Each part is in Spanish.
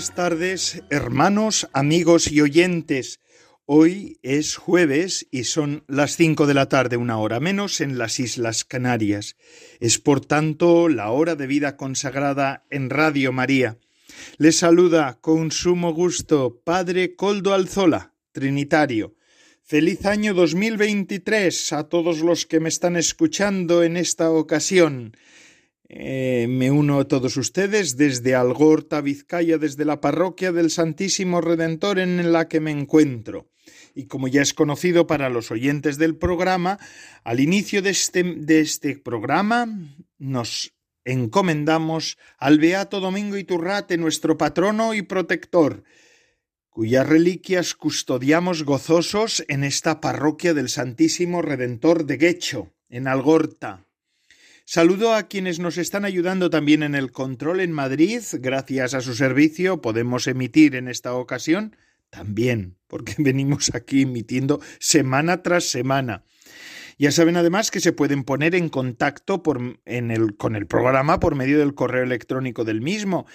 Buenas tardes, hermanos, amigos y oyentes. Hoy es jueves y son las cinco de la tarde, una hora menos, en las Islas Canarias. Es por tanto la hora de vida consagrada en Radio María. Les saluda con sumo gusto Padre Coldo Alzola, Trinitario. Feliz año 2023 a todos los que me están escuchando en esta ocasión. Eh, me uno a todos ustedes desde Algorta, Vizcaya, desde la parroquia del Santísimo Redentor en la que me encuentro. Y como ya es conocido para los oyentes del programa, al inicio de este, de este programa nos encomendamos al Beato Domingo Iturrate, nuestro patrono y protector, cuyas reliquias custodiamos gozosos en esta parroquia del Santísimo Redentor de Guecho, en Algorta. Saludo a quienes nos están ayudando también en el control en Madrid. Gracias a su servicio podemos emitir en esta ocasión también, porque venimos aquí emitiendo semana tras semana. Ya saben además que se pueden poner en contacto con el programa por medio del correo electrónico del mismo.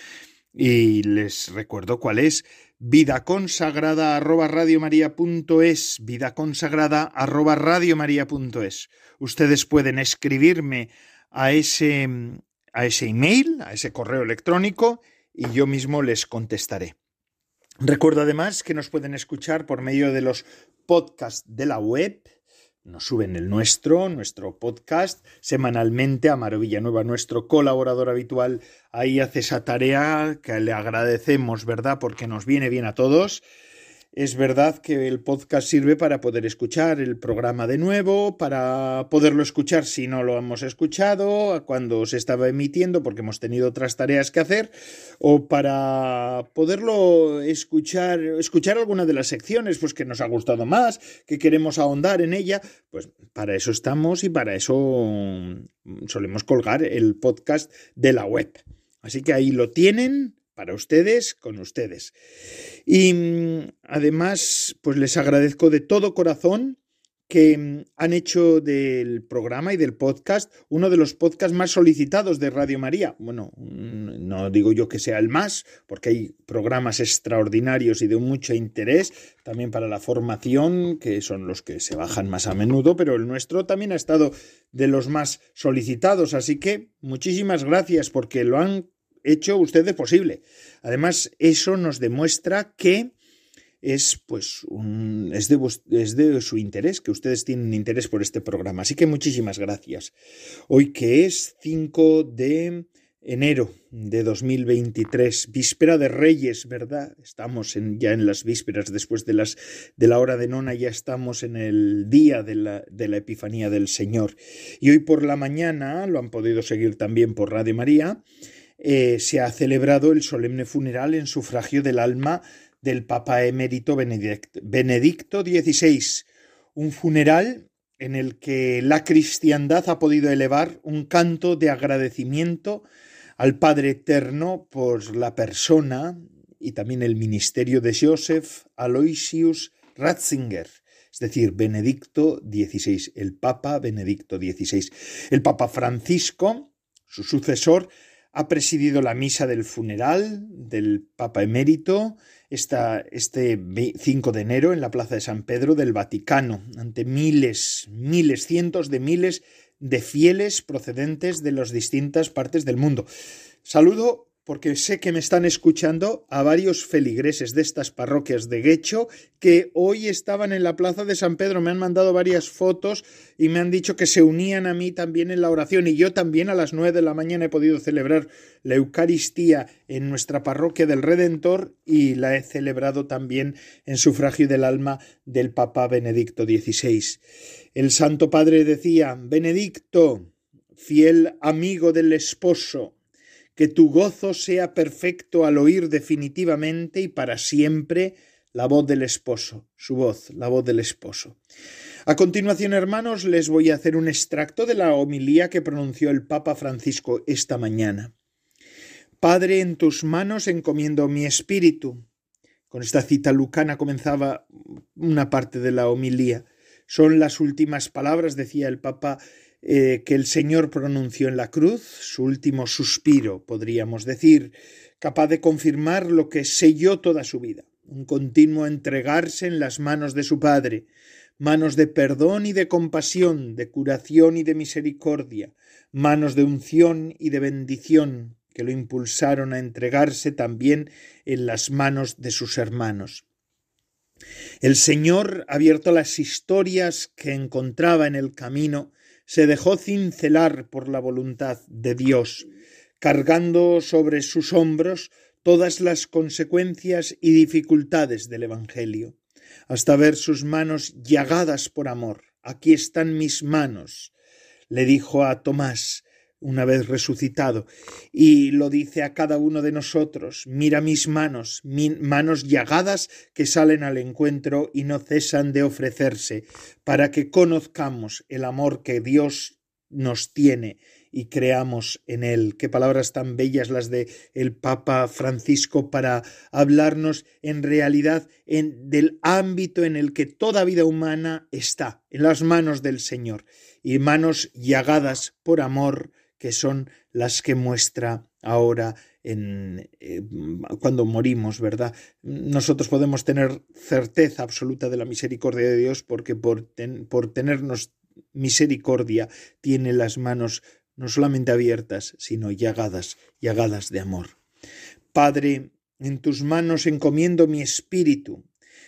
Y les recuerdo cuál es vida consagrada arroba radiomaria.es, vida consagrada arroba radiomaria.es. Ustedes pueden escribirme a ese, a ese email, a ese correo electrónico, y yo mismo les contestaré. Recuerdo además que nos pueden escuchar por medio de los podcasts de la web. Nos suben el nuestro, nuestro podcast, semanalmente a Maravilla Nueva, nuestro colaborador habitual. Ahí hace esa tarea que le agradecemos, ¿verdad? Porque nos viene bien a todos. Es verdad que el podcast sirve para poder escuchar el programa de nuevo, para poderlo escuchar si no lo hemos escuchado, cuando se estaba emitiendo, porque hemos tenido otras tareas que hacer, o para poderlo escuchar, escuchar alguna de las secciones pues, que nos ha gustado más, que queremos ahondar en ella. Pues para eso estamos y para eso solemos colgar el podcast de la web. Así que ahí lo tienen para ustedes, con ustedes. Y mm, además, pues les agradezco de todo corazón que mm, han hecho del programa y del podcast uno de los podcasts más solicitados de Radio María. Bueno, mm, no digo yo que sea el más, porque hay programas extraordinarios y de mucho interés, también para la formación, que son los que se bajan más a menudo, pero el nuestro también ha estado de los más solicitados. Así que muchísimas gracias porque lo han hecho ustedes posible. Además, eso nos demuestra que es pues un, es, de, es de su interés, que ustedes tienen interés por este programa. Así que muchísimas gracias. Hoy que es 5 de enero de 2023, víspera de Reyes, ¿verdad? Estamos ya en las vísperas, después de, las, de la hora de nona, ya estamos en el día de la, de la Epifanía del Señor. Y hoy por la mañana, lo han podido seguir también por Radio María, eh, se ha celebrado el solemne funeral en sufragio del alma del Papa emérito Benedicto XVI, un funeral en el que la cristiandad ha podido elevar un canto de agradecimiento al Padre Eterno por la persona y también el ministerio de Joseph Aloysius Ratzinger, es decir, Benedicto XVI, el Papa Benedicto XVI. El Papa Francisco, su sucesor, ha presidido la misa del funeral del Papa emérito este 5 de enero en la Plaza de San Pedro del Vaticano, ante miles, miles, cientos de miles de fieles procedentes de las distintas partes del mundo. Saludo porque sé que me están escuchando a varios feligreses de estas parroquias de Guecho que hoy estaban en la plaza de San Pedro. Me han mandado varias fotos y me han dicho que se unían a mí también en la oración. Y yo también a las nueve de la mañana he podido celebrar la Eucaristía en nuestra parroquia del Redentor y la he celebrado también en sufragio del alma del Papa Benedicto XVI. El Santo Padre decía, Benedicto, fiel amigo del esposo, que tu gozo sea perfecto al oír definitivamente y para siempre la voz del esposo, su voz, la voz del esposo. A continuación, hermanos, les voy a hacer un extracto de la homilía que pronunció el Papa Francisco esta mañana. Padre, en tus manos encomiendo mi espíritu. Con esta cita lucana comenzaba una parte de la homilía. Son las últimas palabras, decía el Papa, eh, que el Señor pronunció en la cruz, su último suspiro, podríamos decir, capaz de confirmar lo que selló toda su vida, un continuo entregarse en las manos de su Padre, manos de perdón y de compasión, de curación y de misericordia, manos de unción y de bendición, que lo impulsaron a entregarse también en las manos de sus hermanos. El Señor, abierto las historias que encontraba en el camino, se dejó cincelar por la voluntad de Dios, cargando sobre sus hombros todas las consecuencias y dificultades del Evangelio, hasta ver sus manos llagadas por amor. Aquí están mis manos, le dijo a Tomás, una vez resucitado, y lo dice a cada uno de nosotros, mira mis manos, manos llagadas que salen al encuentro y no cesan de ofrecerse, para que conozcamos el amor que Dios nos tiene y creamos en él. Qué palabras tan bellas las de el Papa Francisco para hablarnos en realidad en, del ámbito en el que toda vida humana está, en las manos del Señor, y manos llagadas por amor, que son las que muestra ahora en, eh, cuando morimos, ¿verdad? Nosotros podemos tener certeza absoluta de la misericordia de Dios porque por, por tenernos misericordia tiene las manos no solamente abiertas, sino llagadas, llagadas de amor. Padre, en tus manos encomiendo mi espíritu.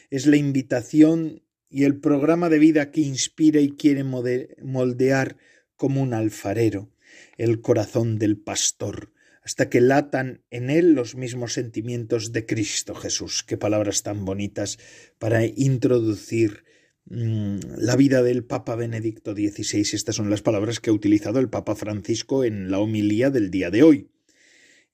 Es la invitación y el programa de vida que inspira y quiere moldear como un alfarero el corazón del pastor, hasta que latan en él los mismos sentimientos de Cristo Jesús. Qué palabras tan bonitas para introducir mm, la vida del Papa Benedicto XVI. Estas son las palabras que ha utilizado el Papa Francisco en la homilía del día de hoy.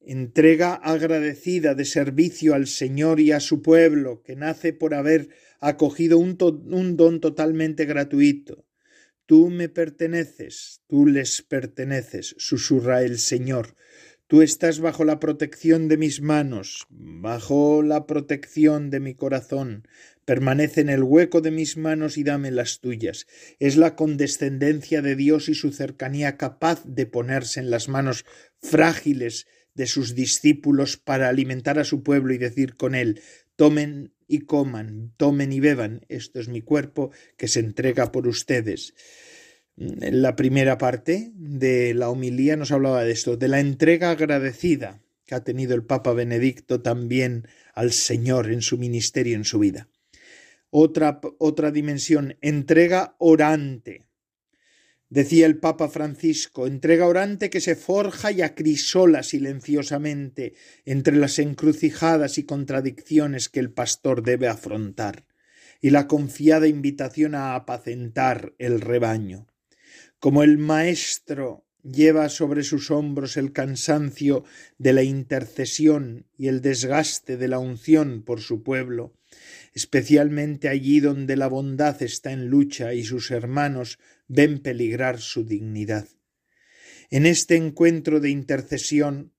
Entrega agradecida de servicio al Señor y a su pueblo, que nace por haber acogido un, un don totalmente gratuito, Tú me perteneces, tú les perteneces, susurra el Señor. Tú estás bajo la protección de mis manos, bajo la protección de mi corazón. Permanece en el hueco de mis manos y dame las tuyas. Es la condescendencia de Dios y su cercanía capaz de ponerse en las manos frágiles de sus discípulos para alimentar a su pueblo y decir con él Tomen y coman, tomen y beban, esto es mi cuerpo que se entrega por ustedes. La primera parte de la homilía nos hablaba de esto, de la entrega agradecida que ha tenido el Papa Benedicto también al Señor en su ministerio, en su vida. Otra, otra dimensión, entrega orante. Decía el Papa Francisco, entrega orante que se forja y acrisola silenciosamente entre las encrucijadas y contradicciones que el pastor debe afrontar, y la confiada invitación a apacentar el rebaño. Como el maestro lleva sobre sus hombros el cansancio de la intercesión y el desgaste de la unción por su pueblo, especialmente allí donde la bondad está en lucha y sus hermanos ven peligrar su dignidad. En este encuentro de intercesión,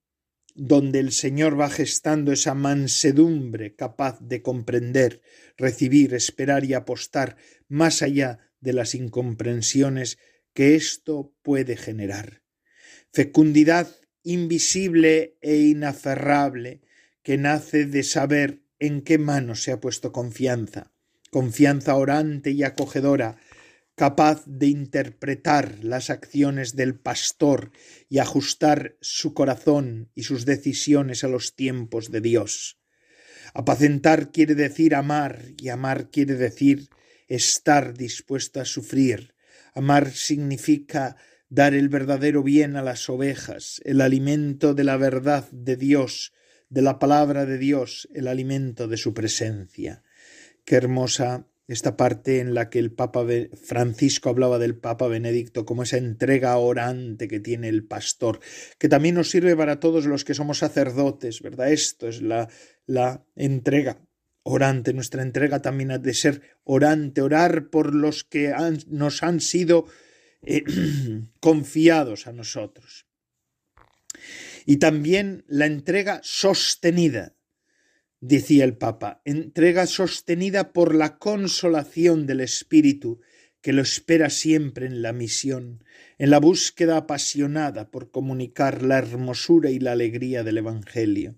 donde el Señor va gestando esa mansedumbre capaz de comprender, recibir, esperar y apostar más allá de las incomprensiones que esto puede generar. Fecundidad invisible e inaferrable que nace de saber en qué manos se ha puesto confianza, confianza orante y acogedora, capaz de interpretar las acciones del pastor y ajustar su corazón y sus decisiones a los tiempos de Dios. Apacentar quiere decir amar y amar quiere decir estar dispuesto a sufrir. Amar significa dar el verdadero bien a las ovejas, el alimento de la verdad de Dios, de la palabra de Dios, el alimento de su presencia. Qué hermosa esta parte en la que el Papa Francisco hablaba del Papa Benedicto como esa entrega orante que tiene el pastor, que también nos sirve para todos los que somos sacerdotes, ¿verdad? Esto es la, la entrega orante, nuestra entrega también ha de ser orante, orar por los que nos han sido eh, confiados a nosotros. Y también la entrega sostenida, decía el Papa, entrega sostenida por la consolación del Espíritu que lo espera siempre en la misión, en la búsqueda apasionada por comunicar la hermosura y la alegría del Evangelio,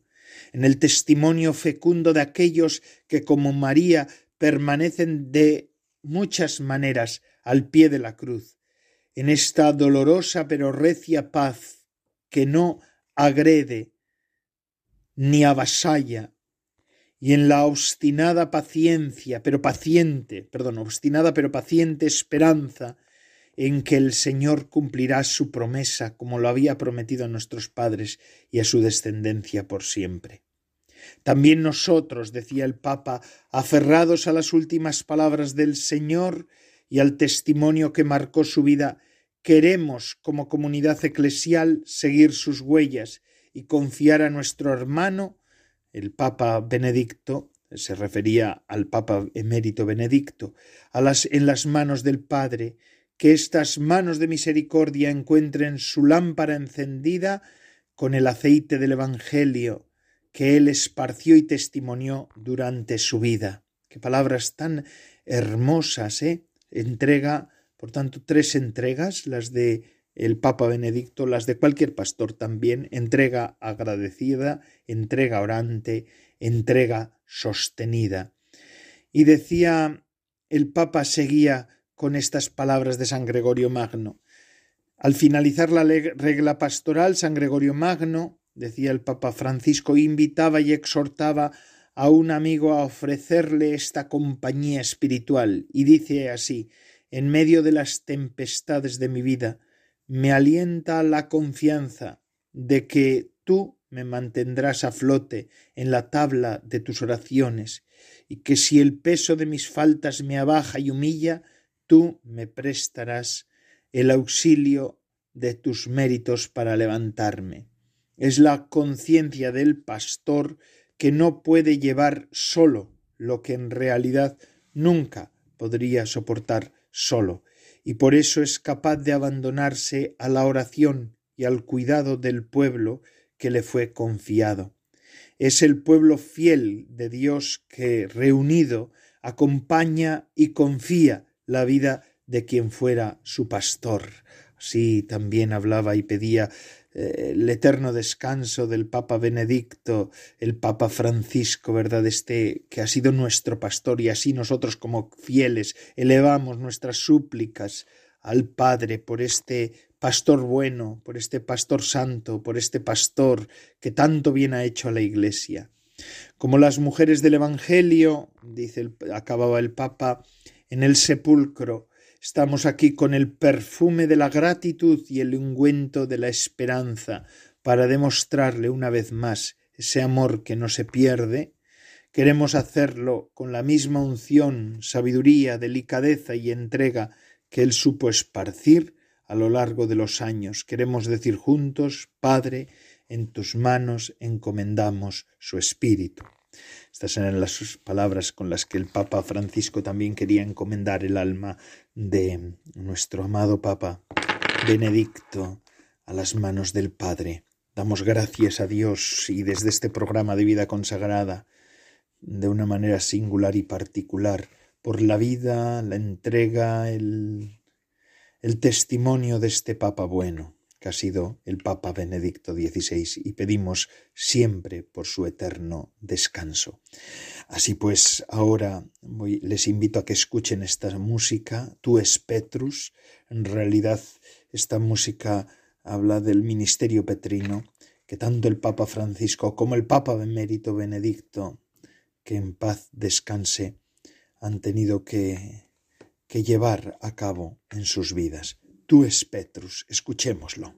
en el testimonio fecundo de aquellos que como María permanecen de muchas maneras al pie de la cruz, en esta dolorosa pero recia paz que no agrede ni avasalla y en la obstinada paciencia, pero paciente, perdón, obstinada pero paciente esperanza en que el Señor cumplirá su promesa como lo había prometido a nuestros padres y a su descendencia por siempre. También nosotros, decía el Papa, aferrados a las últimas palabras del Señor y al testimonio que marcó su vida, queremos, como comunidad eclesial, seguir sus huellas y confiar a nuestro hermano el Papa Benedicto se refería al Papa emérito Benedicto, a las, en las manos del Padre, que estas manos de misericordia encuentren su lámpara encendida con el aceite del Evangelio que él esparció y testimonió durante su vida. Qué palabras tan hermosas, ¿eh? Entrega, por tanto, tres entregas, las de el Papa Benedicto, las de cualquier pastor también, entrega agradecida, entrega orante, entrega sostenida. Y decía, el Papa seguía con estas palabras de San Gregorio Magno. Al finalizar la regla pastoral, San Gregorio Magno, decía el Papa Francisco, invitaba y exhortaba a un amigo a ofrecerle esta compañía espiritual, y dice así, en medio de las tempestades de mi vida, me alienta la confianza de que tú me mantendrás a flote en la tabla de tus oraciones, y que si el peso de mis faltas me abaja y humilla, tú me prestarás el auxilio de tus méritos para levantarme. Es la conciencia del pastor que no puede llevar solo lo que en realidad nunca podría soportar solo, y por eso es capaz de abandonarse a la oración y al cuidado del pueblo que le fue confiado. Es el pueblo fiel de Dios que, reunido, acompaña y confía la vida de quien fuera su pastor. Así también hablaba y pedía el eterno descanso del Papa Benedicto, el Papa Francisco, ¿verdad? Este que ha sido nuestro pastor y así nosotros como fieles elevamos nuestras súplicas al Padre por este pastor bueno, por este pastor santo, por este pastor que tanto bien ha hecho a la Iglesia. Como las mujeres del Evangelio, dice acababa el Papa, en el sepulcro, Estamos aquí con el perfume de la gratitud y el ungüento de la esperanza para demostrarle una vez más ese amor que no se pierde. Queremos hacerlo con la misma unción, sabiduría, delicadeza y entrega que él supo esparcir a lo largo de los años. Queremos decir juntos, Padre, en tus manos encomendamos su espíritu. Estas eran las palabras con las que el Papa Francisco también quería encomendar el alma de nuestro amado Papa Benedicto a las manos del Padre. Damos gracias a Dios y desde este programa de vida consagrada, de una manera singular y particular, por la vida, la entrega, el, el testimonio de este Papa bueno ha sido el Papa Benedicto XVI y pedimos siempre por su eterno descanso. Así pues, ahora les invito a que escuchen esta música, Tú es Petrus. En realidad, esta música habla del ministerio petrino que tanto el Papa Francisco como el Papa Benedicto Benedicto, que en paz descanse, han tenido que, que llevar a cabo en sus vidas. Es Petrus, escuchémoslo.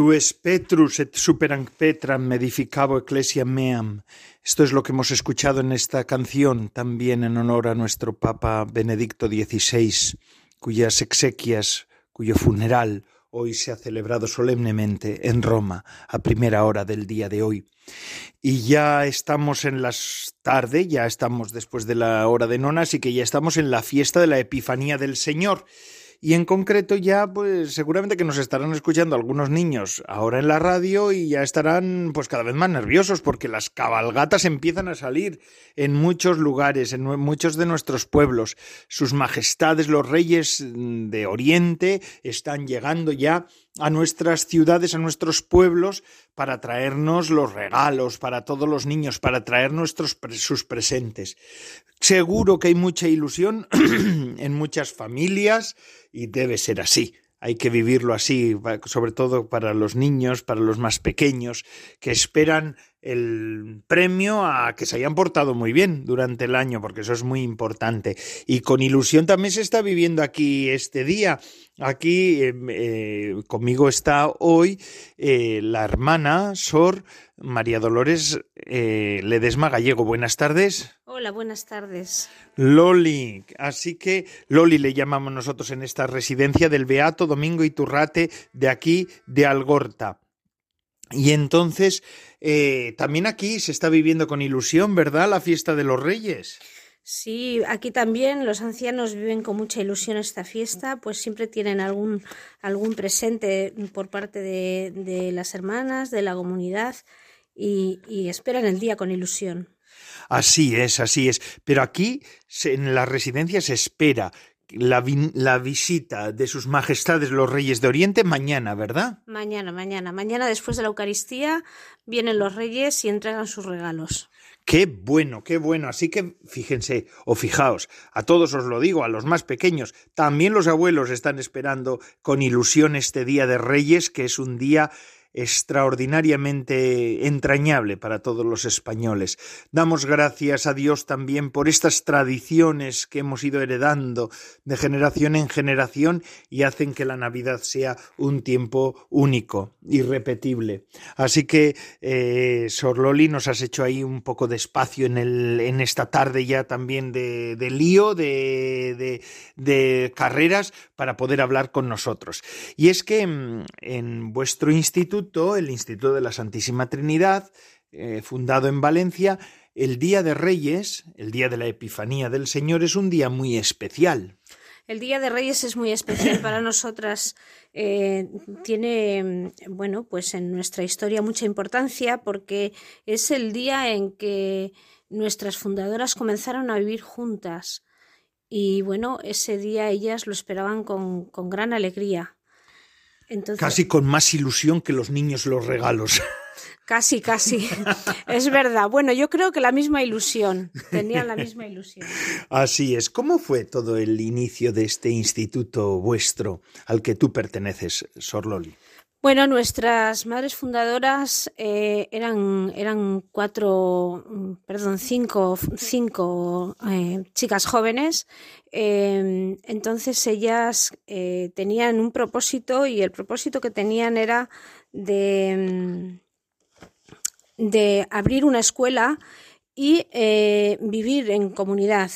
Tu es Petrus et superam Petram medificabo ecclesia meam. Esto es lo que hemos escuchado en esta canción, también en honor a nuestro Papa Benedicto XVI, cuyas exequias, cuyo funeral hoy se ha celebrado solemnemente en Roma a primera hora del día de hoy. Y ya estamos en las tarde, ya estamos después de la hora de nona, así que ya estamos en la fiesta de la Epifanía del Señor. Y en concreto ya, pues seguramente que nos estarán escuchando algunos niños ahora en la radio y ya estarán pues cada vez más nerviosos porque las cabalgatas empiezan a salir en muchos lugares, en muchos de nuestros pueblos. Sus majestades, los reyes de Oriente, están llegando ya a nuestras ciudades, a nuestros pueblos, para traernos los regalos para todos los niños, para traer nuestros sus presentes. Seguro que hay mucha ilusión en muchas familias y debe ser así. Hay que vivirlo así, sobre todo para los niños, para los más pequeños, que esperan el premio a que se hayan portado muy bien durante el año, porque eso es muy importante. Y con ilusión también se está viviendo aquí este día. Aquí em, eh, conmigo está hoy eh, la hermana Sor María Dolores eh, Ledesma Gallego. Buenas tardes. Hola, buenas tardes. Loli, así que Loli le llamamos nosotros en esta residencia del Beato Domingo Iturrate de aquí de Algorta. Y entonces, eh, también aquí se está viviendo con ilusión, ¿verdad? La fiesta de los Reyes. Sí, aquí también los ancianos viven con mucha ilusión esta fiesta, pues siempre tienen algún, algún presente por parte de, de las hermanas, de la comunidad, y, y esperan el día con ilusión. Así es, así es. Pero aquí en la residencia se espera la, la, visita de sus majestades los reyes de Oriente mañana, ¿verdad? Mañana, mañana. Mañana después de la Eucaristía vienen los reyes y entregan sus regalos. Qué bueno, qué bueno. Así que fíjense o fijaos, a todos os lo digo, a los más pequeños, también los abuelos están esperando con ilusión este día de reyes, que es un día extraordinariamente entrañable para todos los españoles. Damos gracias a Dios también por estas tradiciones que hemos ido heredando de generación en generación y hacen que la Navidad sea un tiempo único, irrepetible. Así que, eh, Sor Loli, nos has hecho ahí un poco de espacio en, esta tarde ya también de, lío, de carreras, para poder hablar con nosotros. Y es que mm, en vuestro instituto, el Instituto de la Santísima Trinidad, eh, fundado en Valencia, el Día de Reyes, el Día de la Epifanía del Señor, es un día muy especial. El Día de Reyes es muy especial para nosotras. Eh, tiene, bueno, pues en nuestra historia mucha importancia porque es el día en que nuestras fundadoras comenzaron a vivir juntas. Y bueno, ese día ellas lo esperaban con, con gran alegría. Casi con más ilusión que los niños los regalos. Casi, casi. Es verdad. Bueno, yo creo que la misma ilusión. Tenían la misma ilusión. Así es. ¿Cómo fue todo el inicio de este instituto vuestro al que tú perteneces, Sor Loli? Bueno, nuestras madres fundadoras eh, eran, eran cuatro, perdón, cinco, cinco eh, chicas jóvenes. Em, entonces ellas eh, tenían un propósito y el propósito que tenían era de, de abrir una escuela y vivir en comunidad.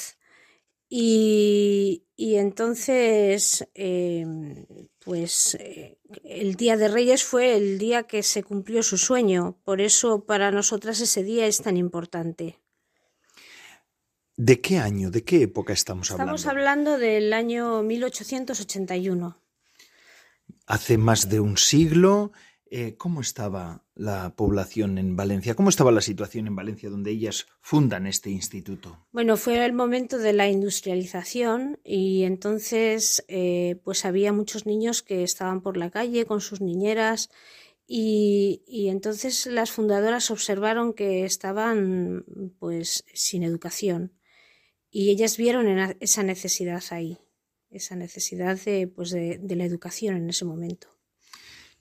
Y, y entonces, em, pues el Día de Reyes fue el día que se cumplió su sueño, por eso para nosotras ese día es tan importante. ¿De qué año, de qué época estamos hablando? Estamos hablando del año 1881. Hace más de un siglo eh, ¿cómo estaba la población en Valencia? ¿Cómo estaba la situación en Valencia donde ellas fundan este instituto? Bueno, fue el momento de la industrialización y entonces eh, pues había muchos niños que estaban por la calle con sus niñeras y, y, entonces las fundadoras observaron que estaban pues sin educación y ellas vieron esa necesidad ahí, esa necesidad de, pues de la educación en ese momento.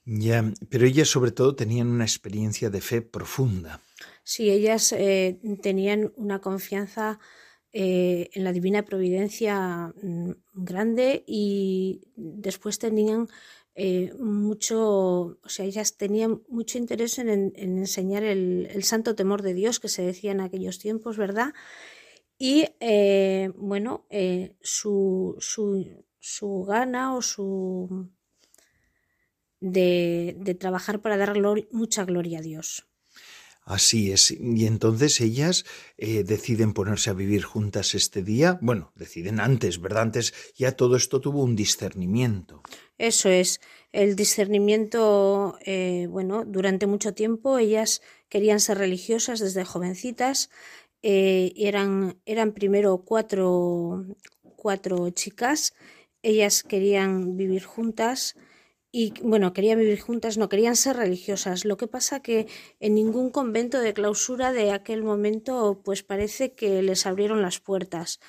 Ya, pero ellas sobre todo tenían una experiencia de fe profunda. Sí, ellas eh, tenían una confianza eh, en la divina providencia mm, grande y después tenían eh, mucho, o sea, ellas tenían mucho interés en, enseñar el, santo temor de Dios que se decía en aquellos tiempos, ¿verdad? Y bueno, su, su, su, gana o su de, de trabajar para dar mucha gloria a Dios. Así es. Y entonces ellas eh, deciden ponerse a vivir juntas este día. Bueno, deciden antes, ¿verdad? Antes ya todo esto tuvo un discernimiento. Eso es. El discernimiento, eh, bueno, durante mucho tiempo ellas querían ser religiosas desde jovencitas. Eh, eran, eran primero cuatro, cuatro chicas. Ellas querían vivir juntas y bueno, querían vivir juntas, no querían ser religiosas. Lo que pasa que en ningún convento de clausura de aquel momento pues parece que les abrieron las puertas.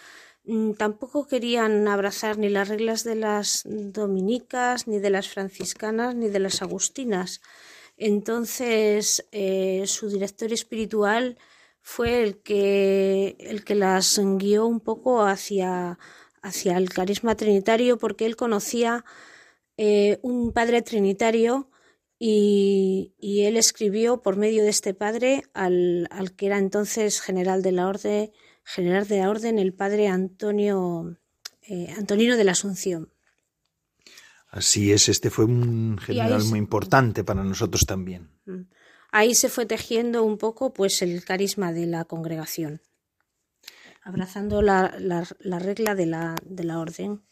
Mm, tampoco querían abrazar ni las reglas de las dominicas, ni de las franciscanas, ni de las agustinas. Entonces, eh, su director espiritual fue el que, el que las guió un poco hacia, hacia el carisma trinitario porque él conocía eh, un padre trinitario y, él escribió por medio de este padre al, que era entonces general de la orden, general de la orden, el padre Antonio eh, Antonino de la Asunción. Así es, este fue un general muy importante para nosotros también. Mm. Ahí se fue tejiendo un poco pues el carisma de la congregación, abrazando la, la regla de la, de la orden.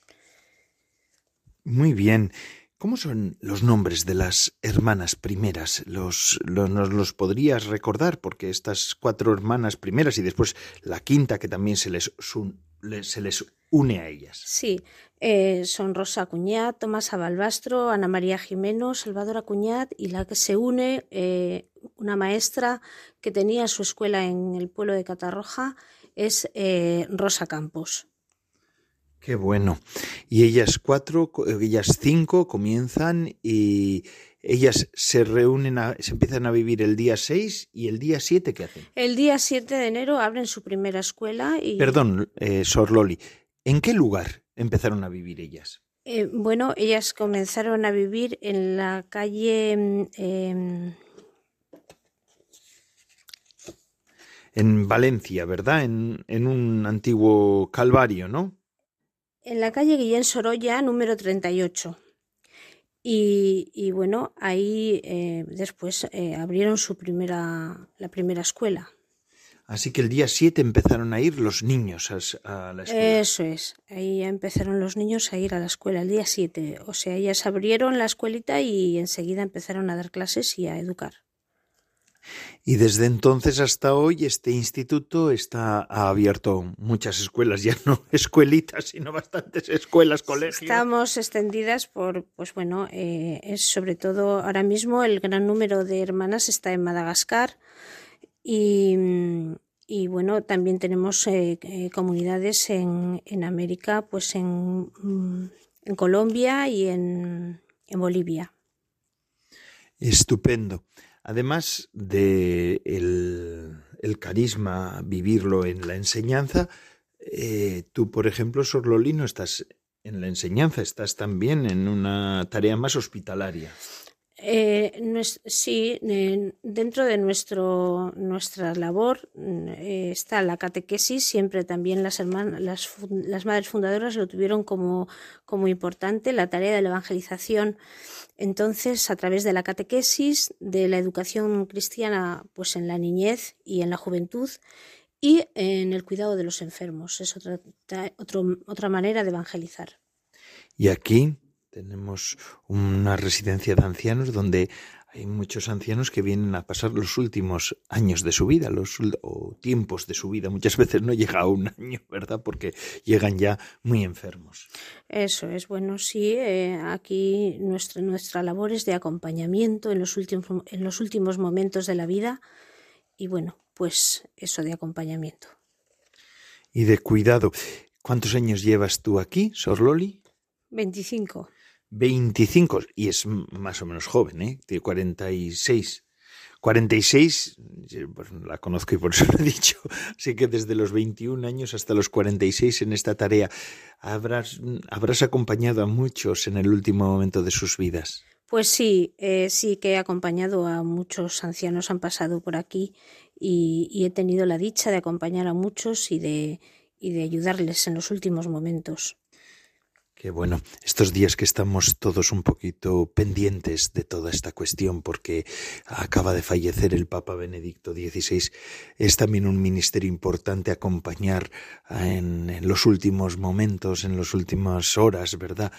Muy bien. ¿Cómo son los nombres de las hermanas primeras? ¿Los, ¿Nos los podrías recordar? Porque estas cuatro hermanas primeras y después la quinta que también se les, se les une a ellas. Sí, eh, son Rosa Cuñat, Tomás Abalbastro, Ana María Jimeno, Salvador Acuñat y la que se une, eh, una maestra que tenía su escuela en el pueblo de Catarroja, es eh, Rosa Campos. Qué bueno. Y ellas cuatro, ellas cinco comienzan y ellas se reúnen, se empiezan a vivir el día 6 y el día 7, ¿qué hacen? El día 7 de enero abren su primera escuela y... Perdón, eh, Sor Loli, ¿en qué lugar empezaron a vivir ellas? Eh, bueno, ellas comenzaron a vivir en la calle... Mm, em, en Valencia, ¿verdad? En, en un antiguo calvario, ¿no? En la calle Guillén Sorolla, número 38. Y, y bueno, ahí eh, después eh, abrieron su primera, la primera escuela. Así que el día 7 empezaron a ir los niños a, la escuela. Eso es, ahí ya empezaron los niños a ir a la escuela el día 7. O sea, ellas abrieron la escuelita y enseguida empezaron a dar clases y a educar. Y desde entonces hasta hoy este instituto está ha abierto muchas escuelas, ya no escuelitas, sino bastantes escuelas, colegios. Estamos extendidas por, pues bueno, eh, es sobre todo ahora mismo el gran número de hermanas está en Madagascar y, y bueno, también tenemos eh, eh, comunidades en, en, América, pues en, en Colombia y en, en Bolivia. Estupendo. Además de el, carisma, vivirlo en la enseñanza, eh, tú, por ejemplo, Sor Lolino, estás en la enseñanza, estás también en una tarea más hospitalaria. Eh, sí, dentro de nuestro, nuestra labor eh, está la catequesis, siempre también las, hermanas, las, las, madres fundadoras lo tuvieron como, como importante, la tarea de la evangelización. Entonces, a través de la catequesis, de la educación cristiana pues en la niñez y en la juventud y en el cuidado de los enfermos, es otra, otra manera de evangelizar. Y aquí tenemos una residencia de ancianos donde hay muchos ancianos que vienen a pasar los últimos años de su vida, los o tiempos de su vida. Muchas veces no llega a un año, ¿verdad? Porque llegan ya muy enfermos. Eso es bueno, sí. Eh, aquí nuestra nuestra labor es de acompañamiento en los últimos en los últimos momentos de la vida y bueno, pues eso de acompañamiento. Y de cuidado. ¿Cuántos años llevas tú aquí, Sor Loli? 25. 25, y es más o menos joven, ¿eh? Tiene 46. 46, pues la conozco y por eso lo he dicho, así que desde los 21 años hasta los 46 en esta tarea, habrás, habrás acompañado a muchos en el último momento de sus vidas. Pues sí, eh, sí que he acompañado a muchos ancianos, han pasado por aquí y, y he tenido la dicha de acompañar a muchos y de, y de ayudarles en los últimos momentos. Qué bueno, estos días que estamos todos un poquito pendientes de toda esta cuestión porque acaba de fallecer el Papa Benedicto XVI, es también un ministerio importante acompañar en, los últimos momentos, en las últimas horas, ¿verdad?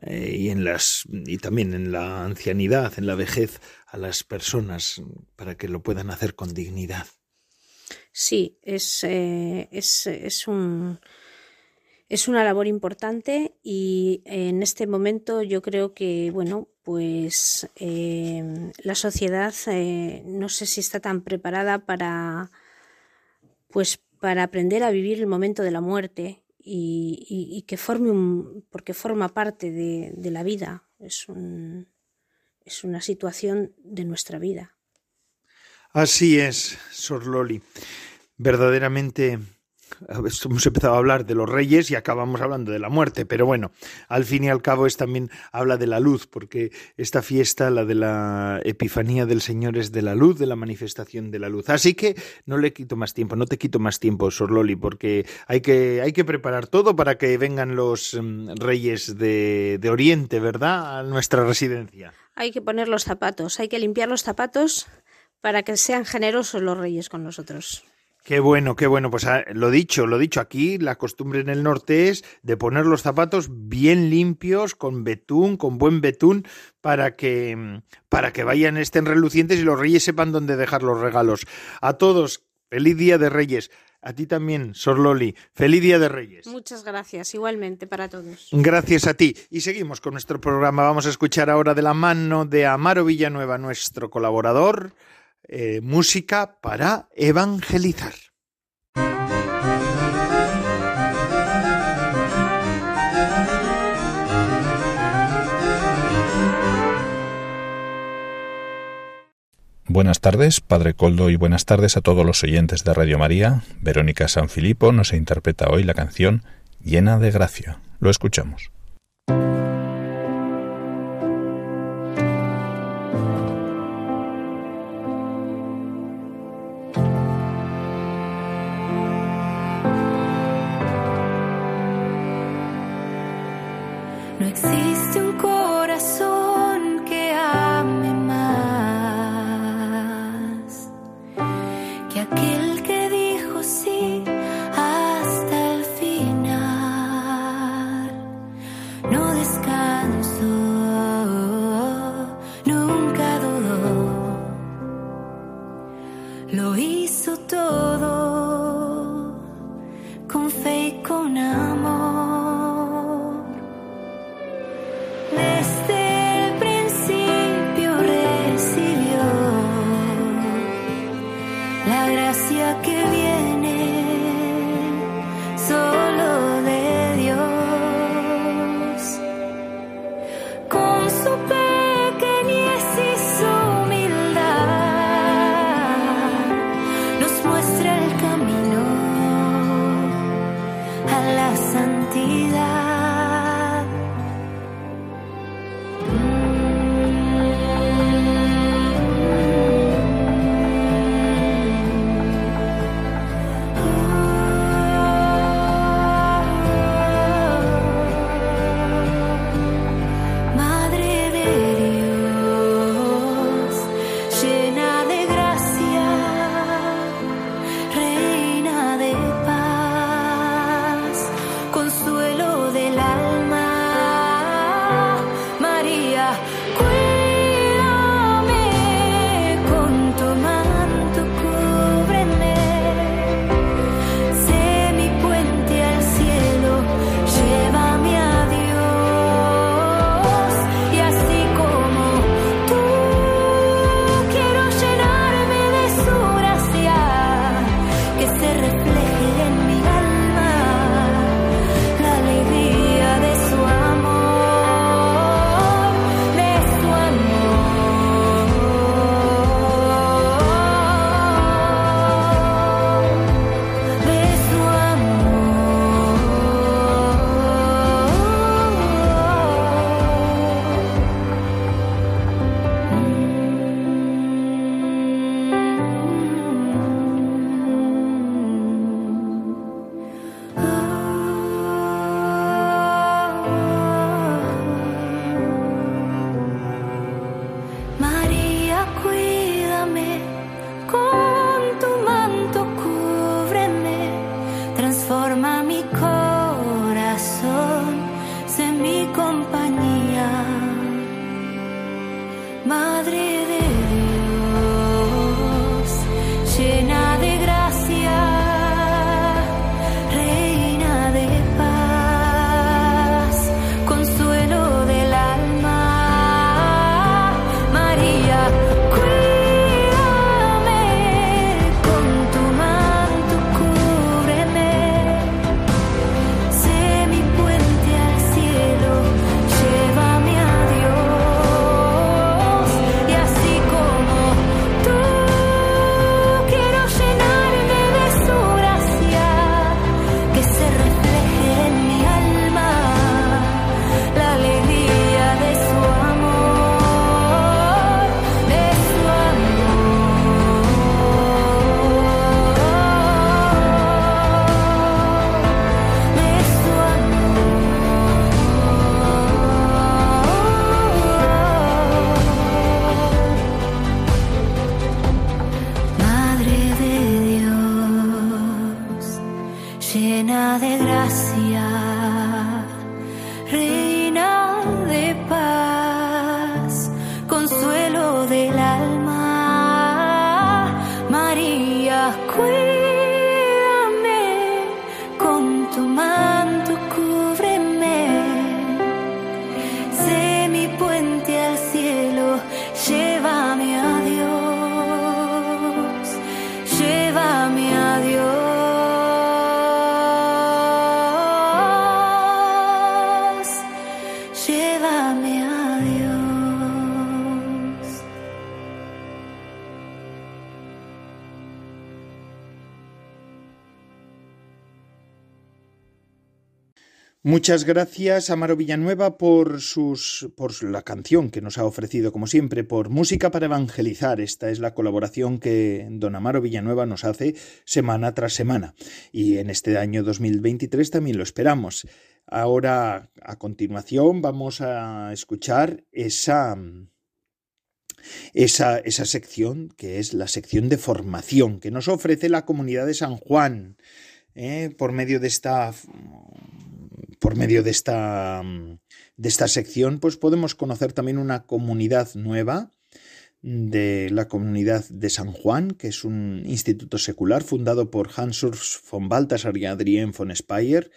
Eh, y en las y también en la ancianidad, en la vejez a las personas para que lo puedan hacer con dignidad. Sí, es, eh, es, es un es una labor importante y en este momento yo creo que, bueno, pues eh, la sociedad eh, no sé si está tan preparada para, pues, para aprender a vivir el momento de la muerte y, que forme un, porque forma parte de, de la vida, es, un, es una situación de nuestra vida. Así es, Sor Loli. Verdaderamente hemos empezado a hablar de los reyes y acabamos hablando de la muerte, pero bueno, al fin y al cabo es también habla de la luz, porque esta fiesta, la de la Epifanía del Señor, es de la luz, de la manifestación de la luz. Así que no le quito más tiempo, no te quito más tiempo, Sor Loli, porque hay que, hay que preparar todo para que vengan los mm, reyes de, de Oriente, ¿verdad?, a nuestra residencia. Hay que poner los zapatos, hay que limpiar los zapatos para que sean generosos los reyes con nosotros. Qué bueno, qué bueno. Pues ah, lo dicho, lo dicho aquí, la costumbre en el norte es de poner los zapatos bien limpios, con betún, con buen betún, para que, para que vayan, estén relucientes y los reyes sepan dónde dejar los regalos. A todos, feliz día de reyes. A ti también, Sor Loli. Feliz Día de Reyes. Muchas gracias, igualmente para todos. Gracias a ti. Y seguimos con nuestro programa. Vamos a escuchar ahora de la mano de Amaro Villanueva, nuestro colaborador. Eh, música para evangelizar. Buenas tardes, Padre Coldo, y buenas tardes a todos los oyentes de Radio María. Verónica Sanfilippo nos interpreta hoy la canción Llena de Gracia. Lo escuchamos. Muchas gracias, Amaro Villanueva, por sus por la canción que nos ha ofrecido, como siempre, por Música para Evangelizar. Esta es la colaboración que don Amaro Villanueva nos hace semana tras semana. Y en este año 2023 también lo esperamos. Ahora, a continuación, vamos a escuchar esa, esa, esa sección que es la sección de formación que nos ofrece la comunidad de San Juan. ¿eh? por medio de esta por medio de esta, de esta sección, pues podemos conocer también una comunidad nueva de la comunidad de San Juan, que es un instituto secular fundado por Hans Urs von Balthasar y Adrien von Speyer.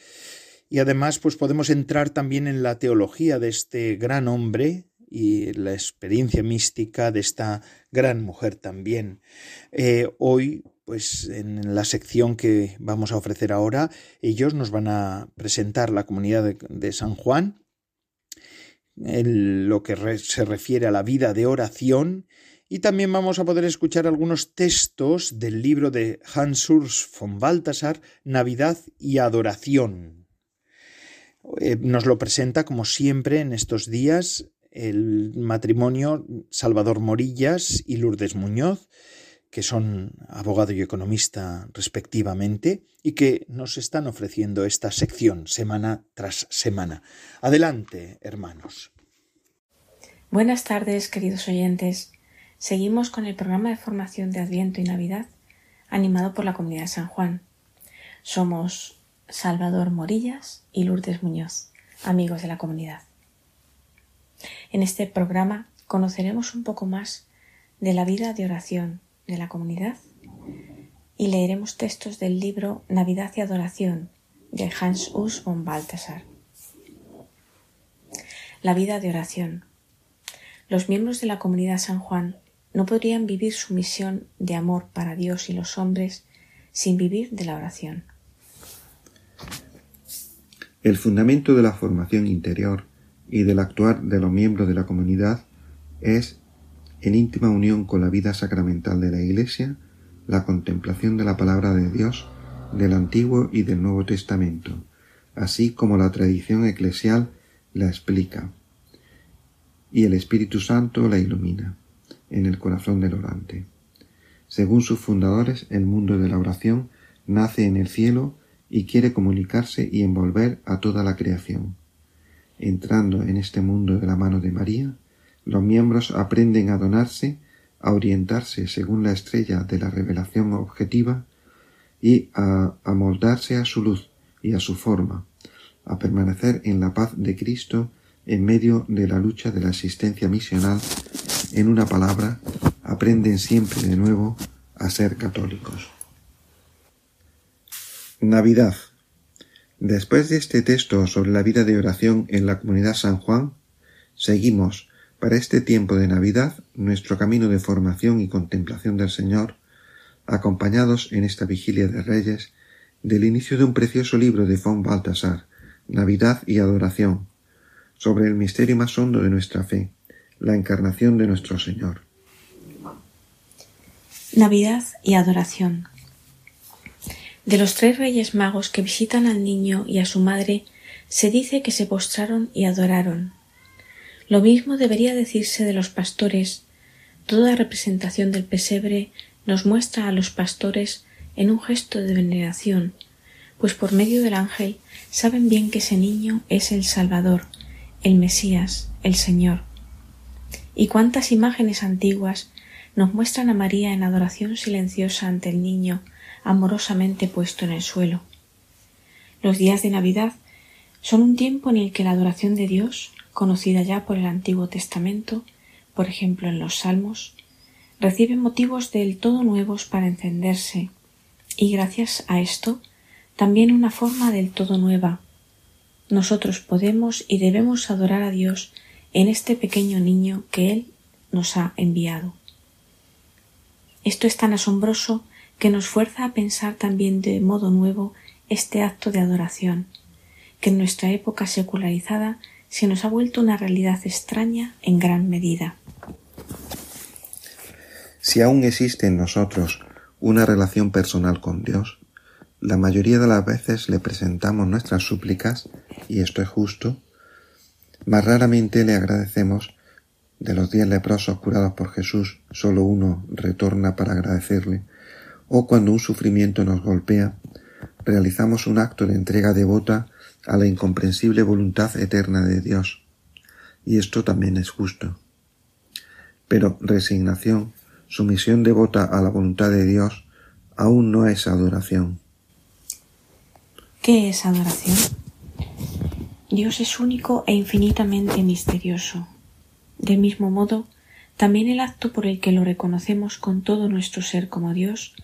Y además, pues podemos entrar también en la teología de este gran hombre y la experiencia mística de esta gran mujer también. Eh, hoy pues en la sección que vamos a ofrecer ahora, ellos nos van a presentar la comunidad de, San Juan, en lo que se refiere a la vida de oración, y también vamos a poder escuchar algunos textos del libro de Hans Urs von Balthasar, Navidad y Adoración. Eh, nos lo presenta, como siempre, en estos días el matrimonio Salvador Morillas y Lourdes Muñoz, que son abogado y economista respectivamente, y que nos están ofreciendo esta sección semana tras semana. Adelante, hermanos. Buenas tardes, queridos oyentes. Seguimos con el programa de formación de Adviento y Navidad, animado por la Comunidad de San Juan. Somos Salvador Morillas y Lourdes Muñoz, amigos de la comunidad. En este programa conoceremos un poco más de la vida de oración de la comunidad y leeremos textos del libro Navidad y Adoración de Hans Urs von Balthasar. La vida de oración. Los miembros de la comunidad San Juan no podrían vivir su misión de amor para Dios y los hombres sin vivir de la oración. El fundamento de la formación interior y del actuar de los miembros de la comunidad es en íntima unión con la vida sacramental de la Iglesia, la contemplación de la palabra de Dios del Antiguo y del Nuevo Testamento, así como la tradición eclesial la explica, y el Espíritu Santo la ilumina en el corazón del orante. Según sus fundadores, el mundo de la oración nace en el cielo y quiere comunicarse y envolver a toda la creación. Entrando en este mundo de la mano de María, los miembros aprenden a donarse, a orientarse según la estrella de la revelación objetiva y a amoldarse a su luz y a su forma, a permanecer en la paz de Cristo en medio de la lucha de la existencia misional. En una palabra, aprenden siempre de nuevo a ser católicos. Navidad. Después de este texto sobre la vida de oración en la comunidad San Juan, seguimos para este tiempo de Navidad, nuestro camino de formación y contemplación del Señor, acompañados en esta vigilia de Reyes del inicio de un precioso libro de von Baltasar, Navidad y Adoración, sobre el misterio más hondo de nuestra fe, la encarnación de nuestro Señor. Navidad y Adoración. De los tres reyes magos que visitan al niño y a su madre, se dice que se postraron y adoraron. Lo mismo debería decirse de los pastores. Toda representación del pesebre nos muestra a los pastores en un gesto de veneración, pues por medio del ángel saben bien que ese niño es el Salvador, el Mesías, el Señor. Y cuántas imágenes antiguas nos muestran a María en adoración silenciosa ante el niño, amorosamente puesto en el suelo. Los días de Navidad son un tiempo en el que la adoración de Dios conocida ya por el Antiguo Testamento, por ejemplo en los Salmos, recibe motivos del todo nuevos para encenderse, y gracias a esto también una forma del todo nueva. Nosotros podemos y debemos adorar a Dios en este pequeño niño que Él nos ha enviado. Esto es tan asombroso que nos fuerza a pensar también de modo nuevo este acto de adoración, que en nuestra época secularizada se nos ha vuelto una realidad extraña en gran medida. Si aún existe en nosotros una relación personal con Dios, la mayoría de las veces le presentamos nuestras súplicas, y esto es justo, más raramente le agradecemos de los diez leprosos curados por Jesús, solo uno retorna para agradecerle, o cuando un sufrimiento nos golpea, realizamos un acto de entrega devota a la incomprensible voluntad eterna de Dios. Y esto también es justo. Pero resignación, sumisión devota a la voluntad de Dios, aún no es adoración. ¿Qué es adoración? Dios es único e infinitamente misterioso. Del mismo modo, también el acto por el que lo reconocemos con todo nuestro ser como Dios,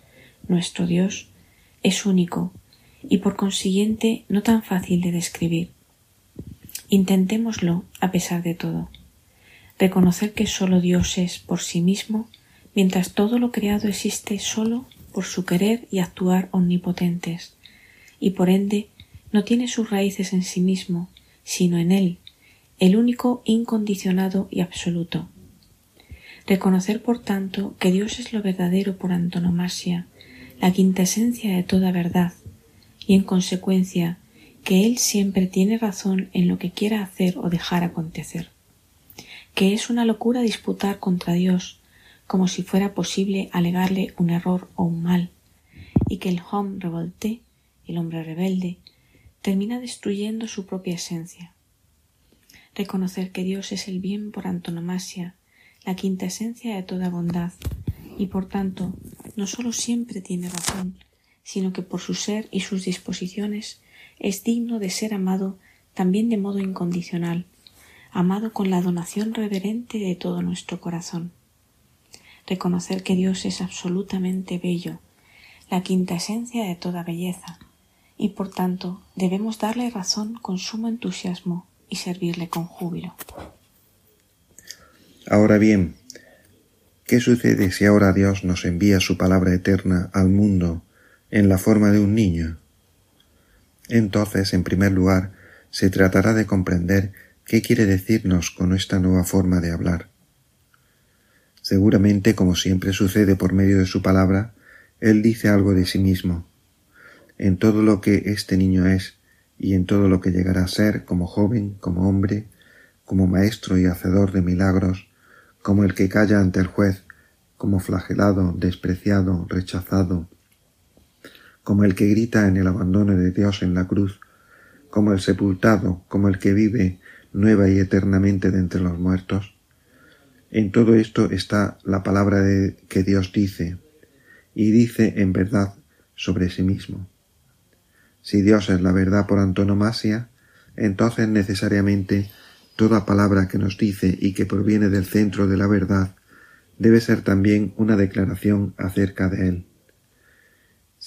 nuestro Dios, es único y por consiguiente no tan fácil de describir. Intentémoslo a pesar de todo. Reconocer que sólo Dios es por sí mismo, mientras todo lo creado existe sólo por su querer y actuar omnipotentes, y por ende no tiene sus raíces en sí mismo, sino en Él, el único incondicionado y absoluto. Reconocer, por tanto, que Dios es lo verdadero por antonomasia, la quinta esencia de toda verdad, y en consecuencia que Él siempre tiene razón en lo que quiera hacer o dejar acontecer. Que es una locura disputar contra Dios, como si fuera posible alegarle un error o un mal, y que el homme revolté, el hombre rebelde, termina destruyendo su propia esencia. Reconocer que Dios es el bien por antonomasia, la quinta esencia de toda bondad, y por tanto no sólo siempre tiene razón, sino que por su ser y sus disposiciones es digno de ser amado también de modo incondicional, amado con la donación reverente de todo nuestro corazón. Reconocer que Dios es absolutamente bello, la quinta esencia de toda belleza, y por tanto debemos darle razón con sumo entusiasmo y servirle con júbilo. Ahora bien, ¿qué sucede si ahora Dios nos envía su palabra eterna al mundo en la forma de un niño? Entonces, en primer lugar, se tratará de comprender qué quiere decirnos con esta nueva forma de hablar. Seguramente, como siempre sucede por medio de su palabra, Él dice algo de sí mismo. En todo lo que este niño es, y en todo lo que llegará a ser como joven, como hombre, como maestro y hacedor de milagros, como el que calla ante el juez, como flagelado, despreciado, rechazado, como el que grita en el abandono de Dios en la cruz, como el sepultado, como el que vive nueva y eternamente de entre los muertos. En todo esto está la palabra de que Dios dice, y dice en verdad sobre sí mismo. Si Dios es la verdad por antonomasia, entonces necesariamente toda palabra que nos dice y que proviene del centro de la verdad debe ser también una declaración acerca de Él.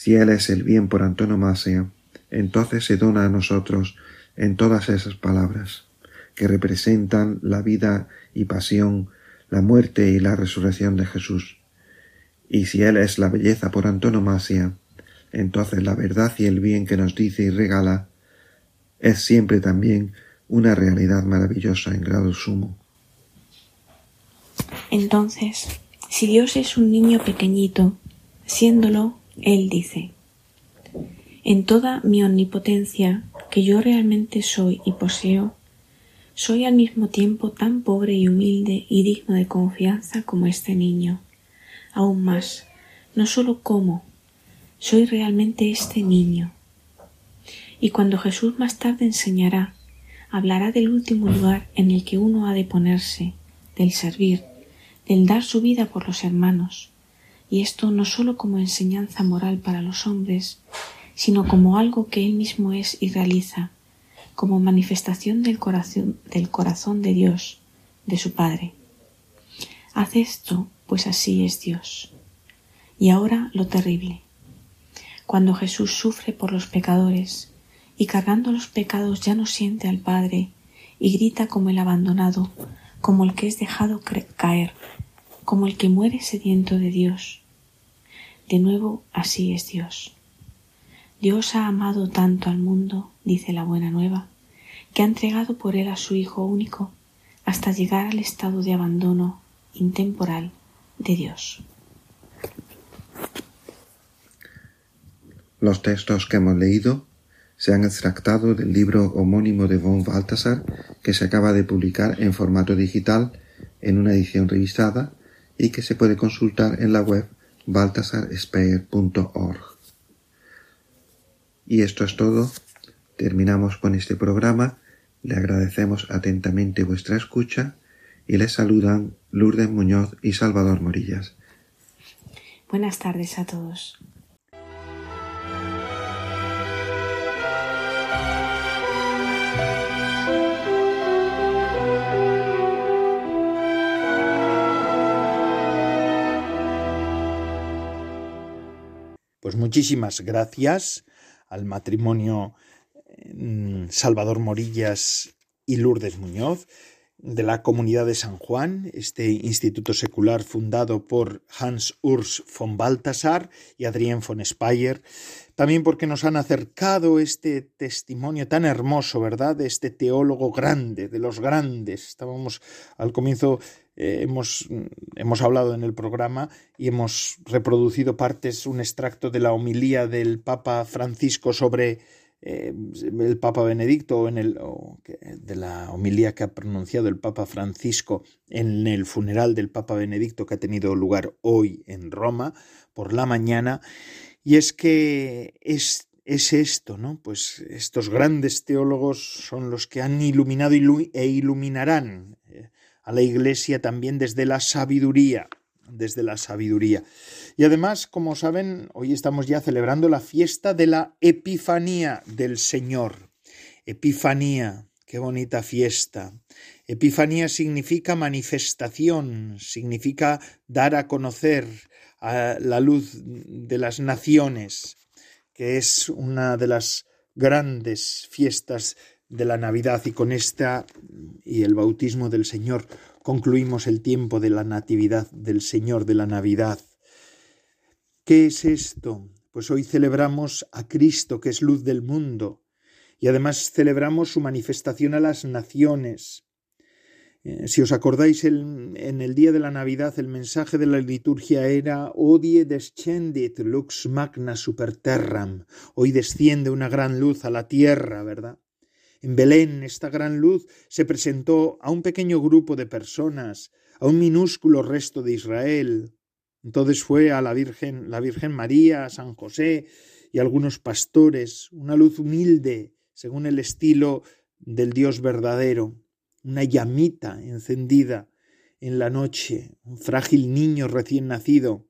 Si Él es el bien por antonomasia, entonces se dona a nosotros en todas esas palabras, que representan la vida y pasión, la muerte y la resurrección de Jesús. Y si Él es la belleza por antonomasia, entonces la verdad y el bien que nos dice y regala es siempre también una realidad maravillosa en grado sumo. Entonces, si Dios es un niño pequeñito, siéndolo, Él dice, en toda mi omnipotencia que yo realmente soy y poseo, soy al mismo tiempo tan pobre y humilde y digno de confianza como este niño. Aún más, no sólo como, soy realmente este niño. Y cuando Jesús más tarde enseñará, hablará del último lugar en el que uno ha de ponerse, del servir, del dar su vida por los hermanos, y esto no sólo como enseñanza moral para los hombres, sino como algo que él mismo es y realiza, como manifestación del corazón, del corazón de Dios, de su Padre. Haz esto, pues así es Dios. Y ahora lo terrible cuando Jesús sufre por los pecadores y cargando los pecados ya no siente al Padre y grita como el abandonado, como el que es dejado caer, como el que muere sediento de Dios. De nuevo, así es Dios. Dios ha amado tanto al mundo, dice la buena nueva, que ha entregado por él a su Hijo único hasta llegar al estado de abandono intemporal de Dios. Los textos que hemos leído se han extractado del libro homónimo de von Balthasar que se acaba de publicar en formato digital en una edición revisada y que se puede consultar en la web Y esto es todo. Terminamos con este programa. Le agradecemos atentamente vuestra escucha y les saludan Lourdes Muñoz y Salvador Morillas. Buenas tardes a todos. Pues muchísimas gracias al matrimonio mm, Salvador Morillas y Lourdes Muñoz de la comunidad de San Juan, este instituto secular fundado por Hans Urs von Balthasar y Adrien von Speyer, también porque nos han acercado este testimonio tan hermoso, ¿verdad?, de este teólogo grande, de los grandes. Estábamos al comienzo, eh, hemos, hemos hablado en el programa y hemos reproducido partes, un extracto de la homilía del Papa Francisco sobre eh, el Papa Benedicto en el, de la homilía que ha pronunciado el Papa Francisco en el funeral del Papa Benedicto que ha tenido lugar hoy en Roma por la mañana. Y es que es, es esto, ¿no? Pues estos grandes teólogos son los que han iluminado e iluminarán eh, a la Iglesia también desde la sabiduría, desde la sabiduría. Y además, como saben, hoy estamos ya celebrando la fiesta de la Epifanía del Señor. Epifanía, qué bonita fiesta. Epifanía significa manifestación, significa dar a conocer a la luz de las naciones, que es una de las grandes fiestas de la Navidad y con esta y el bautismo del Señor concluimos el tiempo de la Natividad del Señor de la Navidad. ¿Qué es esto? Pues hoy celebramos a Cristo, que es luz del mundo, y además celebramos su manifestación a las naciones. Eh, si os acordáis, en el día de la Navidad el mensaje de la liturgia era Odie descendit lux magna super terram. Hoy desciende una gran luz a la tierra, ¿verdad? En Belén esta gran luz se presentó a un pequeño grupo de personas, a un minúsculo resto de Israel. Entonces fue a la Virgen, la Virgen María, a San José y algunos pastores, una luz humilde, según el estilo del Dios verdadero, una llamita encendida en la noche, un frágil niño recién nacido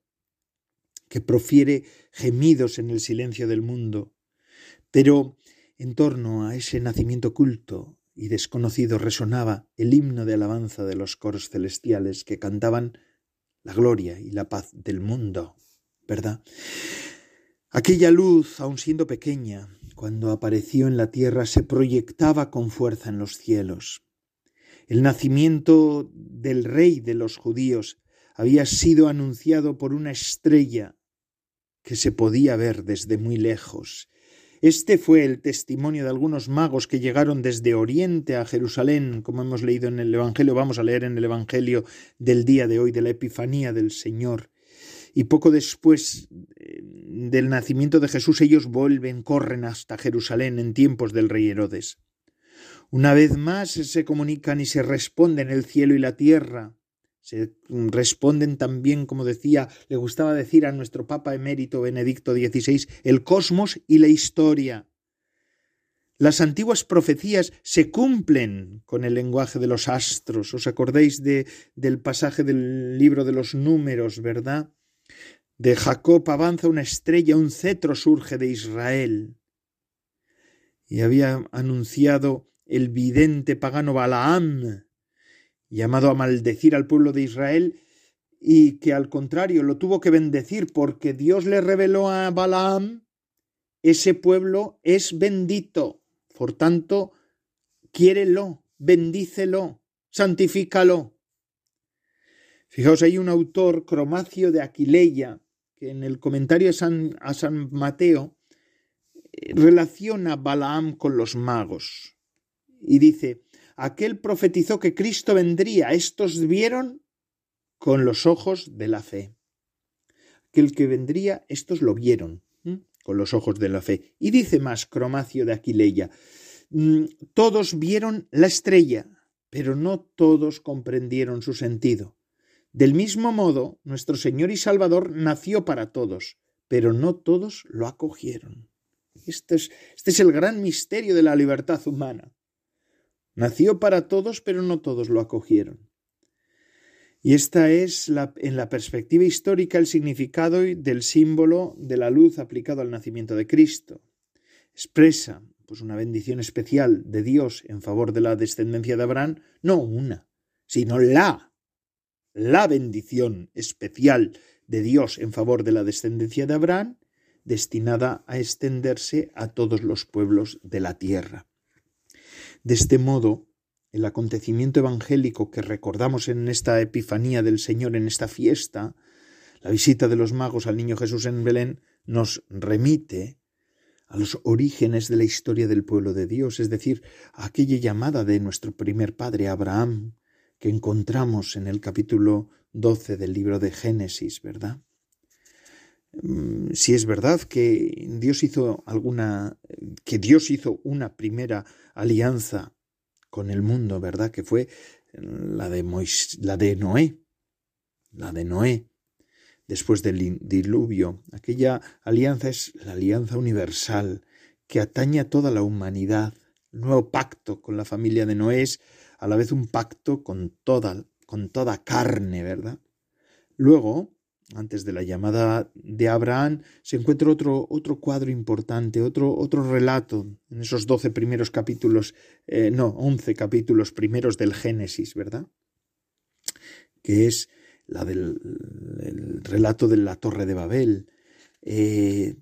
que profiere gemidos en el silencio del mundo. Pero en torno a ese nacimiento oculto y desconocido resonaba el himno de alabanza de los coros celestiales que cantaban la gloria y la paz del mundo, ¿verdad? Aquella luz, aun siendo pequeña, cuando apareció en la tierra, se proyectaba con fuerza en los cielos. El nacimiento del rey de los judíos había sido anunciado por una estrella que se podía ver desde muy lejos este fue el testimonio de algunos magos que llegaron desde Oriente a Jerusalén, como hemos leído en el Evangelio, vamos a leer en el Evangelio del día de hoy, de la Epifanía del Señor. Y poco después eh, del nacimiento de Jesús ellos vuelven, corren hasta Jerusalén en tiempos del rey Herodes. Una vez más se comunican y se responden el cielo y la tierra, se responden también, como decía, le gustaba decir a nuestro Papa emérito Benedicto XVI, el cosmos y la historia. Las antiguas profecías se cumplen con el lenguaje de los astros. ¿Os acordáis de, del pasaje del libro de los números, verdad? De Jacob avanza una estrella, un cetro surge de Israel. Y había anunciado el vidente pagano Balaam llamado a maldecir al pueblo de Israel y que al contrario lo tuvo que bendecir porque Dios le reveló a Balaam, ese pueblo es bendito, por tanto, quiérelo, bendícelo, santifícalo. Fijaos, hay un autor, Cromacio de Aquileia, que en el comentario a San, a San Mateo eh, relaciona a Balaam con los magos y dice, aquel profetizó que Cristo vendría. Estos vieron con los ojos de la fe. Aquel que vendría, estos lo vieron. con los ojos de la fe. Y dice más Cromacio de Aquileia, mm, todos vieron la estrella, pero no todos comprendieron su sentido. Del mismo modo, nuestro Señor y Salvador nació para todos, pero no todos lo acogieron. Este es, este es el gran misterio de la libertad humana. Nació para todos, pero no todos lo acogieron. Y esta es, en la perspectiva histórica, el significado del símbolo de la luz aplicado al nacimiento de Cristo. Expresa pues una bendición especial de Dios en favor de la descendencia de Abraham, no una, sino la, la bendición especial de Dios en favor de la descendencia de Abraham, destinada a extenderse a todos los pueblos de la tierra. De este modo, el acontecimiento evangélico que recordamos en esta Epifanía del Señor, en esta fiesta, la visita de los magos al niño Jesús en Belén, nos remite a los orígenes de la historia del pueblo de Dios, es decir, a aquella llamada de nuestro primer padre Abraham, que encontramos en el capítulo 12 del libro de Génesis, ¿verdad? Mm, si es verdad que Dios hizo alguna que Dios hizo una primera alianza con el mundo, ¿verdad? Que fue la de, la de Noé, la de Noé, después del diluvio. Aquella alianza es la alianza universal que atañe a toda la humanidad. El nuevo pacto con la familia de Noé es a la vez un pacto con toda, con toda carne, ¿verdad? Luego, antes de la llamada de Abraham, se encuentra otro, otro cuadro importante, otro, otro relato en esos doce primeros capítulos, eh, no, once capítulos primeros del Génesis, ¿verdad? Que es la del relato de la Torre de Babel. Eh,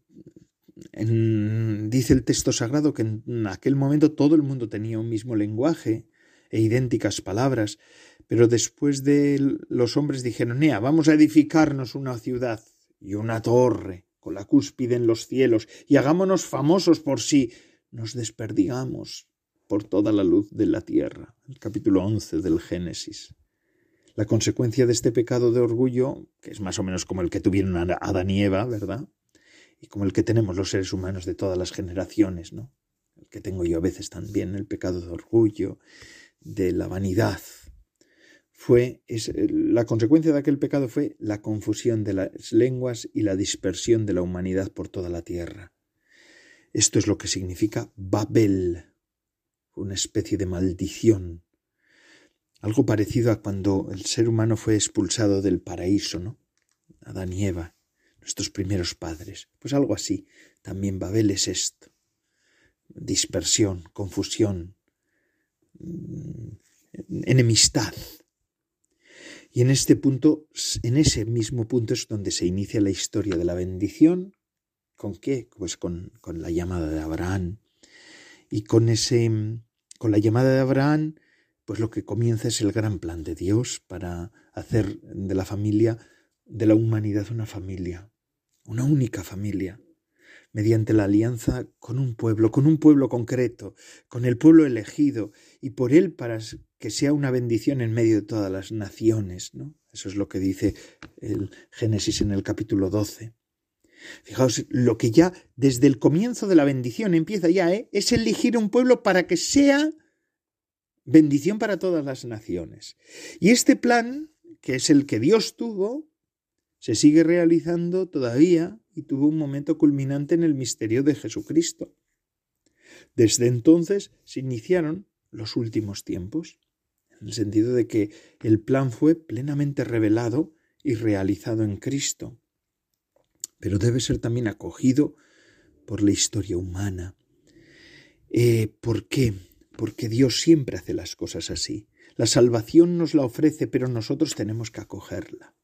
dice el texto sagrado que en aquel momento todo el mundo tenía un mismo lenguaje e idénticas palabras, pero después de los hombres dijeron, Nea, vamos a edificarnos una ciudad y una torre con la cúspide en los cielos y hagámonos famosos por si nos desperdigamos por toda la luz de la tierra. El capítulo 11 del Génesis. La consecuencia de este pecado de orgullo, que es más o menos como el que tuvieron Adán y Eva, ¿verdad? Y como el que tenemos los seres humanos de todas las generaciones, ¿no? El que tengo yo a veces también, el pecado de orgullo, de la vanidad, fue eh, la consecuencia de aquel pecado fue la confusión de las lenguas y la dispersión de la humanidad por toda la tierra. Esto es lo que significa Babel, una especie de maldición, algo parecido a cuando el ser humano fue expulsado del paraíso, ¿no? Adán y Eva, nuestros primeros padres. Pues algo así. También Babel es esto. Dispersión, confusión, mm, enemistad, y en este punto, en ese mismo punto es donde se inicia la historia de la bendición. ¿Con qué? Pues con, con la llamada de Abraham. Y con ese, con la llamada de Abraham, pues lo que comienza es el gran plan de Dios para hacer de la familia, de la humanidad una familia, una única familia, mediante la alianza con un pueblo, con un pueblo concreto, con el pueblo elegido, y por él para que sea una bendición en medio de todas las naciones, ¿no? Eso es lo que dice el Génesis en el capítulo 12. Fijaos, lo que ya desde el comienzo de la bendición empieza ya, ¿eh? es elegir un pueblo para que sea bendición para todas las naciones. Y este plan, que es el que Dios tuvo, se sigue realizando todavía y tuvo un momento culminante en el misterio de Jesucristo. Desde entonces se iniciaron los últimos tiempos, en el sentido de que el plan fue plenamente revelado y realizado en Cristo, pero debe ser también acogido por la historia humana. Eh, ¿Por qué? Porque Dios siempre hace las cosas así. La salvación nos la ofrece, pero nosotros tenemos que acogerla.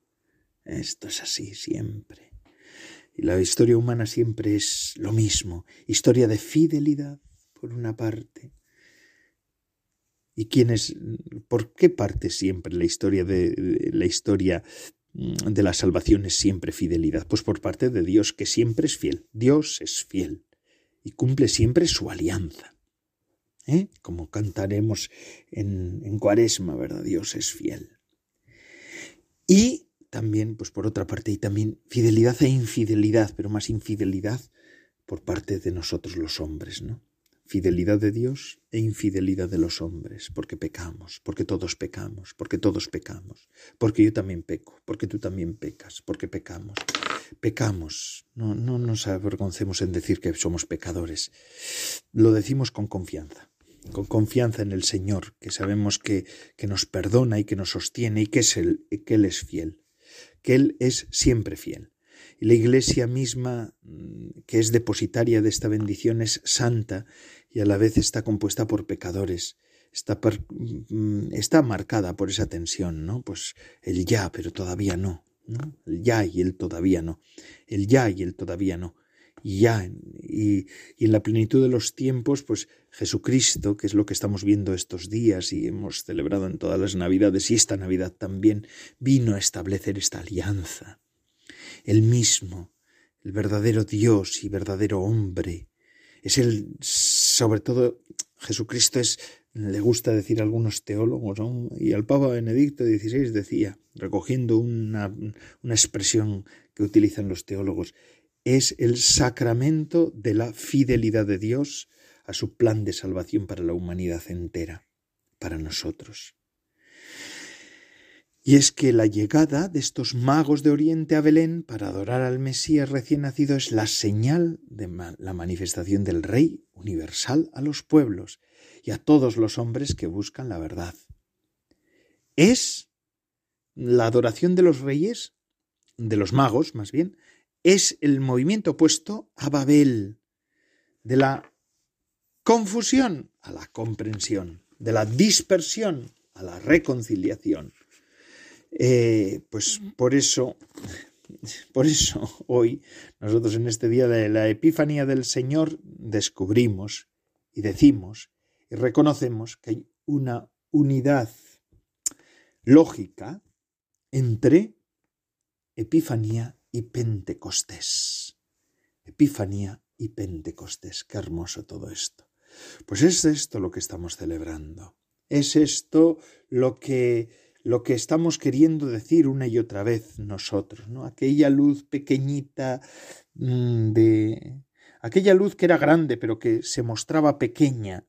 Esto es así siempre. Y la historia humana siempre es lo mismo, historia de fidelidad, por una parte. ¿Y quién es, por qué parte siempre la historia de, la historia mm, de la salvación es siempre fidelidad? Pues por parte de Dios, que siempre es fiel. Dios es fiel y cumple siempre su alianza. ¿Eh? Como cantaremos en, en Cuaresma, ¿verdad? Dios es fiel. Y también, pues por otra parte, y también fidelidad e infidelidad, pero más infidelidad por parte de nosotros los hombres, ¿no? Fidelidad de Dios e infidelidad de los hombres, porque pecamos, porque todos pecamos, porque todos pecamos, porque yo también peco, porque tú también pecas, porque pecamos. Pecamos, no, no nos avergoncemos en decir que somos pecadores, lo decimos con confianza, con confianza en el Señor, que sabemos que, que nos perdona y que nos sostiene y que, es el, que Él es fiel, que Él es siempre fiel. Y la Iglesia misma, mm, que es depositaria de esta bendición, es santa y a la vez está compuesta por pecadores. Está, mm, está marcada por esa tensión, ¿no? Pues el ya, pero todavía no, ¿no? El ya y el todavía no. El ya y el todavía no. Y ya, y, y en la plenitud de los tiempos, pues Jesucristo, que es lo que estamos viendo estos días y hemos celebrado en todas las Navidades y esta Navidad también, vino a establecer esta alianza el mismo, el verdadero Dios y verdadero hombre. Es el, sobre todo, Jesucristo es, le gusta decir a algunos teólogos, y al Papa Benedicto XVI decía, recogiendo una, una expresión que utilizan los teólogos, es el sacramento de la fidelidad de Dios a su plan de salvación para la humanidad entera, para nosotros. Y es que la llegada de estos magos de Oriente a Belén para adorar al Mesías recién nacido es la señal de la manifestación del Rey universal a los pueblos y a todos los hombres que buscan la verdad. Es la adoración de los reyes, de los magos más bien, es el movimiento opuesto a Babel, de la confusión a la comprensión, de la dispersión a la reconciliación. Eh, pues por eso, por eso hoy nosotros en este día de la Epifanía del Señor descubrimos y decimos y reconocemos que hay una unidad lógica entre Epifanía y Pentecostés. Epifanía y Pentecostés. Qué hermoso todo esto. Pues es esto lo que estamos celebrando. Es esto lo que lo que estamos queriendo decir una y otra vez nosotros, ¿no? Aquella luz pequeñita mm, de aquella luz que era grande pero que se mostraba pequeña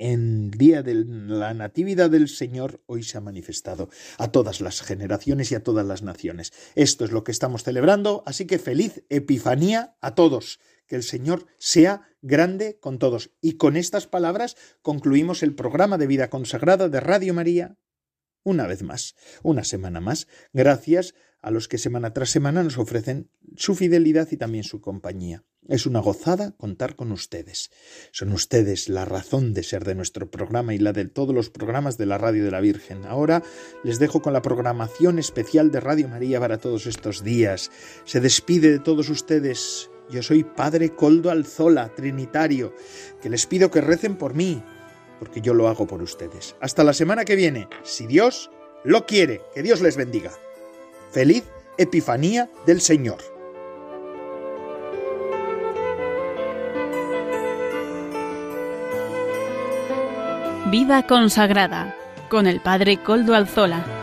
en día de la Natividad del Señor hoy se ha manifestado a todas las generaciones y a todas las naciones. Esto es lo que estamos celebrando, así que feliz Epifanía a todos. Que el Señor sea grande con todos. Y con estas palabras concluimos el programa de vida consagrada de Radio María una vez más, una semana más, gracias a los que semana tras semana nos ofrecen su fidelidad y también su compañía. Es una gozada contar con ustedes. Son ustedes la razón de ser de nuestro programa y la de todos los programas de la Radio de la Virgen. Ahora les dejo con la programación especial de Radio María para todos estos días. Se despide de todos ustedes. Yo soy Padre Coldo Alzola, Trinitario, que les pido que recen por mí porque yo lo hago por ustedes. Hasta la semana que viene, si Dios lo quiere, que Dios les bendiga. Feliz Epifanía del Señor. Vida consagrada con el Padre Coldo Alzola.